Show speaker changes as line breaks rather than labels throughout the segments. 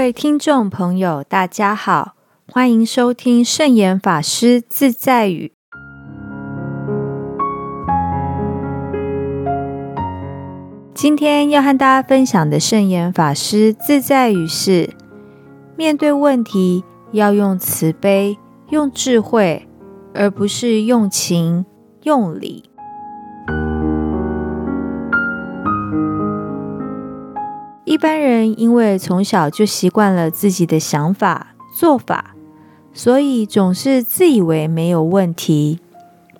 各位听众朋友，大家好，欢迎收听圣严法师自在语。今天要和大家分享的圣严法师自在语是：面对问题要用慈悲、用智慧，而不是用情、用理。一般人因为从小就习惯了自己的想法、做法，所以总是自以为没有问题，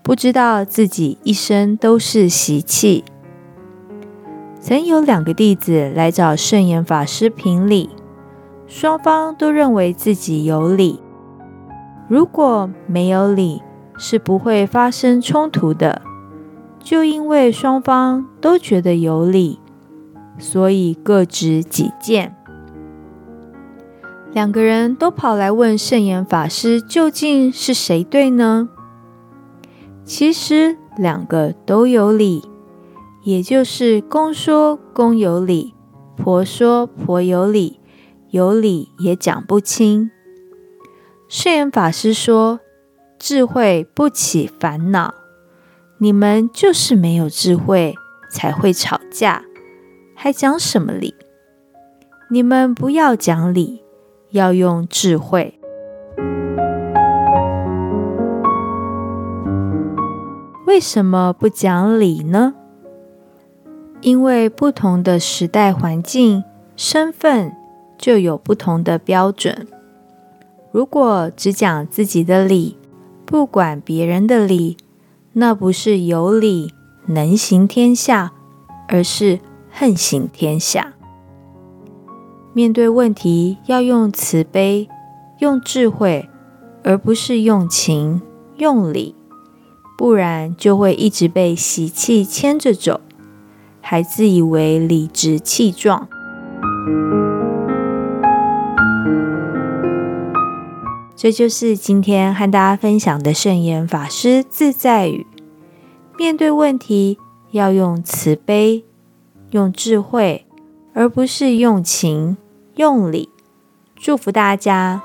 不知道自己一生都是习气。曾有两个弟子来找圣严法师评理，双方都认为自己有理。如果没有理，是不会发生冲突的。就因为双方都觉得有理，所以各执己见。两个人都跑来问圣严法师，究竟是谁对呢？其实两个都有理。也就是公说公有理，婆说婆有理，有理也讲不清。圣严法师说：“智慧不起烦恼，你们就是没有智慧才会吵架，还讲什么理？你们不要讲理，要用智慧。为什么不讲理呢？”因为不同的时代环境、身份，就有不同的标准。如果只讲自己的理，不管别人的理，那不是有理能行天下，而是横行天下。面对问题，要用慈悲、用智慧，而不是用情、用理，不然就会一直被习气牵着走。还自以为理直气壮，这就是今天和大家分享的圣严法师自在语。面对问题，要用慈悲、用智慧，而不是用情、用理。祝福大家！